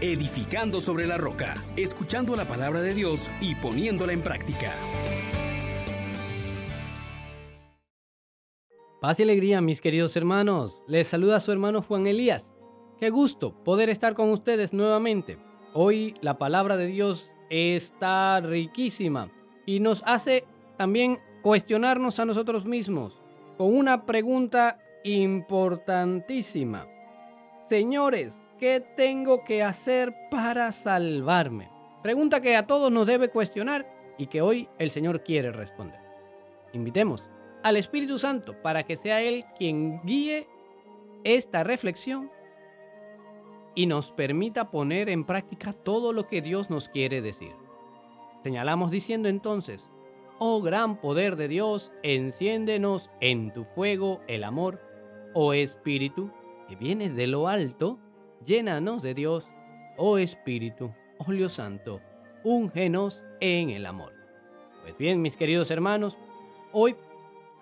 edificando sobre la roca, escuchando la palabra de Dios y poniéndola en práctica. Paz y alegría, mis queridos hermanos. Les saluda su hermano Juan Elías. Qué gusto poder estar con ustedes nuevamente. Hoy la palabra de Dios está riquísima y nos hace también cuestionarnos a nosotros mismos con una pregunta importantísima. Señores, ¿qué tengo que hacer para salvarme? Pregunta que a todos nos debe cuestionar y que hoy el Señor quiere responder. Invitemos al Espíritu Santo para que sea Él quien guíe esta reflexión y nos permita poner en práctica todo lo que Dios nos quiere decir. Señalamos diciendo entonces, oh gran poder de Dios, enciéndenos en tu fuego el amor, oh Espíritu, que viene de lo alto, llénanos de Dios, oh Espíritu, óleo santo, úngenos en el amor. Pues bien, mis queridos hermanos, hoy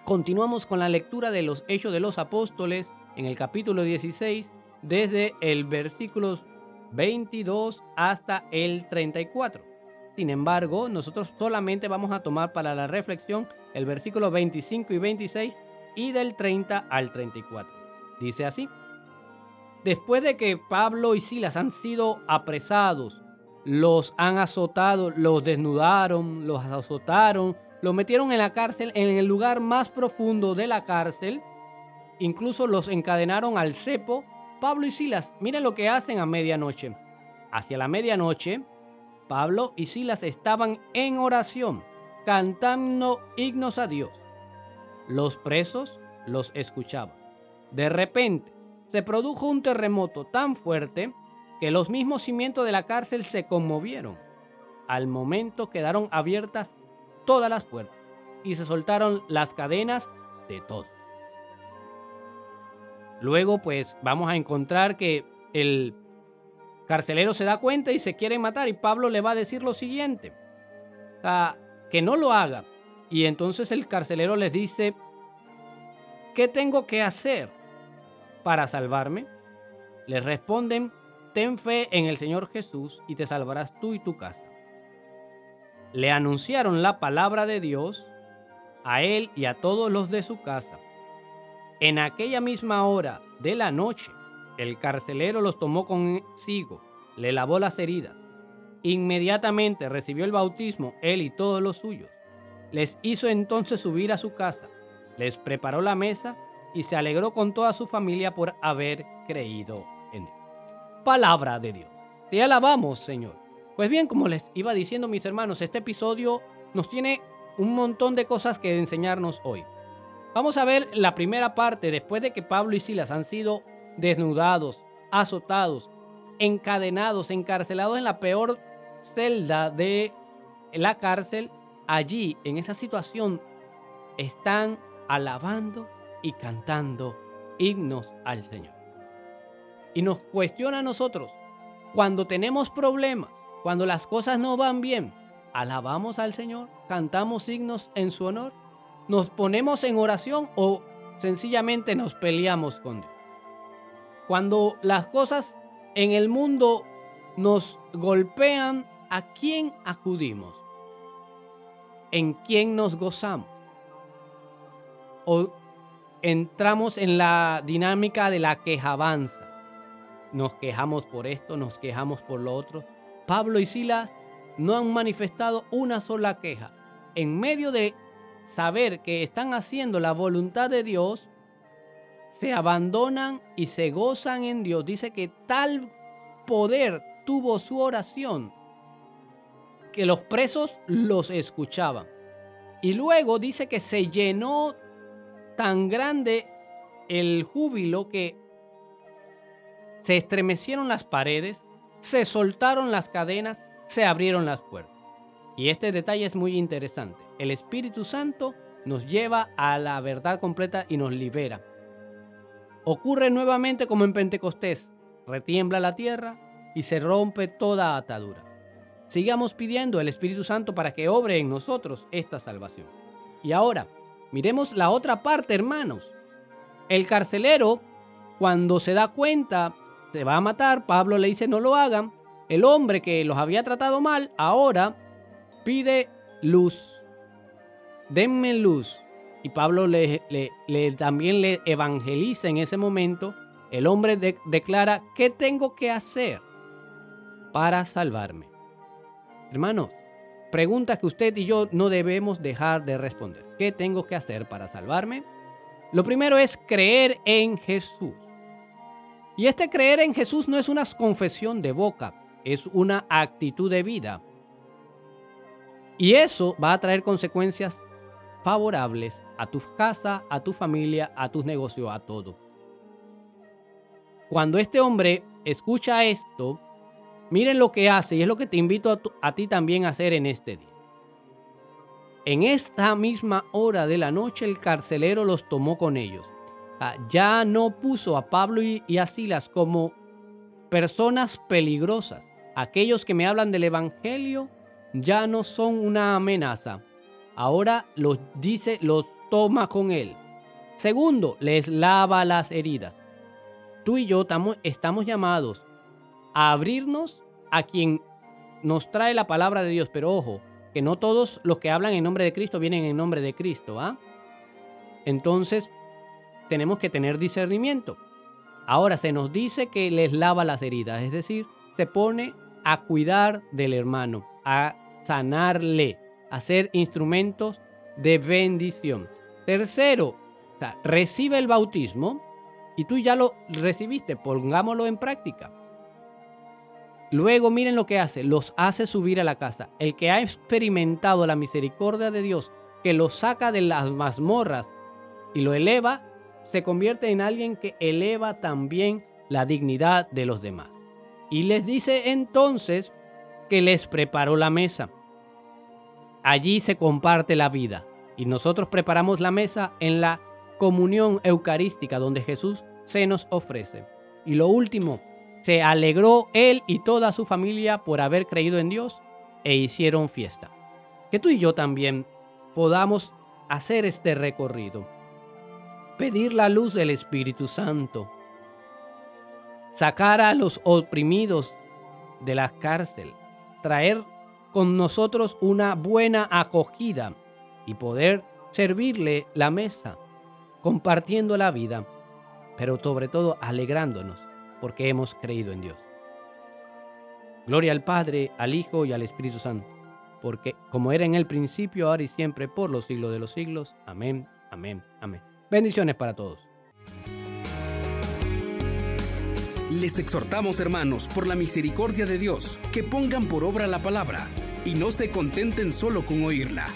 continuamos con la lectura de los Hechos de los Apóstoles en el capítulo 16, desde el versículo 22 hasta el 34. Sin embargo, nosotros solamente vamos a tomar para la reflexión el versículo 25 y 26 y del 30 al 34. Dice así. Después de que Pablo y Silas han sido apresados, los han azotado, los desnudaron, los azotaron, los metieron en la cárcel, en el lugar más profundo de la cárcel, incluso los encadenaron al cepo. Pablo y Silas, miren lo que hacen a medianoche. Hacia la medianoche, Pablo y Silas estaban en oración, cantando himnos a Dios. Los presos los escuchaban. De repente, se produjo un terremoto tan fuerte que los mismos cimientos de la cárcel se conmovieron. Al momento quedaron abiertas todas las puertas y se soltaron las cadenas de todos. Luego pues vamos a encontrar que el carcelero se da cuenta y se quiere matar y Pablo le va a decir lo siguiente, que no lo haga. Y entonces el carcelero les dice, ¿qué tengo que hacer? Para salvarme? Le responden, ten fe en el Señor Jesús y te salvarás tú y tu casa. Le anunciaron la palabra de Dios a él y a todos los de su casa. En aquella misma hora de la noche, el carcelero los tomó consigo, le lavó las heridas. Inmediatamente recibió el bautismo él y todos los suyos. Les hizo entonces subir a su casa, les preparó la mesa y se alegró con toda su familia por haber creído en él. Palabra de Dios. Te alabamos, Señor. Pues bien, como les iba diciendo mis hermanos, este episodio nos tiene un montón de cosas que enseñarnos hoy. Vamos a ver la primera parte después de que Pablo y Silas han sido desnudados, azotados, encadenados, encarcelados en la peor celda de la cárcel. Allí, en esa situación, están alabando y cantando himnos al Señor. Y nos cuestiona a nosotros, cuando tenemos problemas, cuando las cosas no van bien, alabamos al Señor, cantamos himnos en su honor, nos ponemos en oración o sencillamente nos peleamos con Dios. Cuando las cosas en el mundo nos golpean, ¿a quién acudimos? ¿En quién nos gozamos? ¿O entramos en la dinámica de la quejabanza. Nos quejamos por esto, nos quejamos por lo otro. Pablo y Silas no han manifestado una sola queja. En medio de saber que están haciendo la voluntad de Dios, se abandonan y se gozan en Dios. Dice que tal poder tuvo su oración que los presos los escuchaban. Y luego dice que se llenó tan grande el júbilo que se estremecieron las paredes, se soltaron las cadenas, se abrieron las puertas. Y este detalle es muy interesante. El Espíritu Santo nos lleva a la verdad completa y nos libera. Ocurre nuevamente como en Pentecostés. Retiembla la tierra y se rompe toda atadura. Sigamos pidiendo el Espíritu Santo para que obre en nosotros esta salvación. Y ahora, Miremos la otra parte, hermanos. El carcelero, cuando se da cuenta, se va a matar, Pablo le dice no lo hagan, El hombre que los había tratado mal ahora pide luz. Denme luz. Y Pablo le, también le evangeliza en ese momento. El hombre declara, ¿qué tengo que hacer para salvarme? Hermanos, preguntas que usted y yo no debemos dejar de responder. ¿Qué tengo que hacer para salvarme? Lo primero es creer en Jesús. Y este creer en Jesús no es una confesión de boca, es una actitud de vida. Y eso va a traer consecuencias favorables a tu casa, a tu familia, a tus negocios, a todo. Cuando este hombre escucha esto, miren lo que hace y es lo que te invito a, ti también a hacer en este día. En esta misma hora de la noche el carcelero los tomó con ellos. Ah, ya no puso a Pablo y a Silas como personas peligrosas. Aquellos que me hablan del Evangelio ya no son una amenaza. Ahora los dice, los toma con él. Segundo, les lava las heridas. Tú y yo estamos llamados a abrirnos a quien nos trae la palabra de Dios, pero ojo, que no todos los que hablan en nombre de Cristo vienen en nombre de Cristo, ¿ah? Entonces, tenemos que tener discernimiento. Ahora se nos dice que les lava las heridas, es decir, se pone a cuidar del hermano, a sanarle, a ser instrumentos de bendición. Tercero, recibe el bautismo y tú ya lo recibiste, pongámoslo en práctica. Luego miren lo que hace, los hace subir a la casa. El que ha experimentado la misericordia de Dios, que lo saca de las mazmorras y lo eleva, se convierte en alguien que eleva también la dignidad de los demás. Y les dice entonces que les preparó la mesa. Allí se comparte la vida y nosotros preparamos la mesa en la comunión eucarística donde Jesús se nos ofrece. Y lo último, se alegró él y toda su familia por haber creído en Dios e hicieron fiesta. Que tú y yo también podamos hacer este recorrido. Pedir la luz del Espíritu Santo. Sacar a los oprimidos de la cárcel. Traer con nosotros una buena acogida y poder servirle la mesa, compartiendo la vida, pero sobre todo alegrándonos porque hemos creído en Dios. Gloria al Padre, al Hijo y al Espíritu Santo, porque como era en el principio, ahora y siempre, por los siglos de los siglos. Amén, amén, amén. Bendiciones para todos. Les exhortamos, hermanos, por la misericordia de Dios, que pongan por obra la palabra y no se contenten solo con oírla.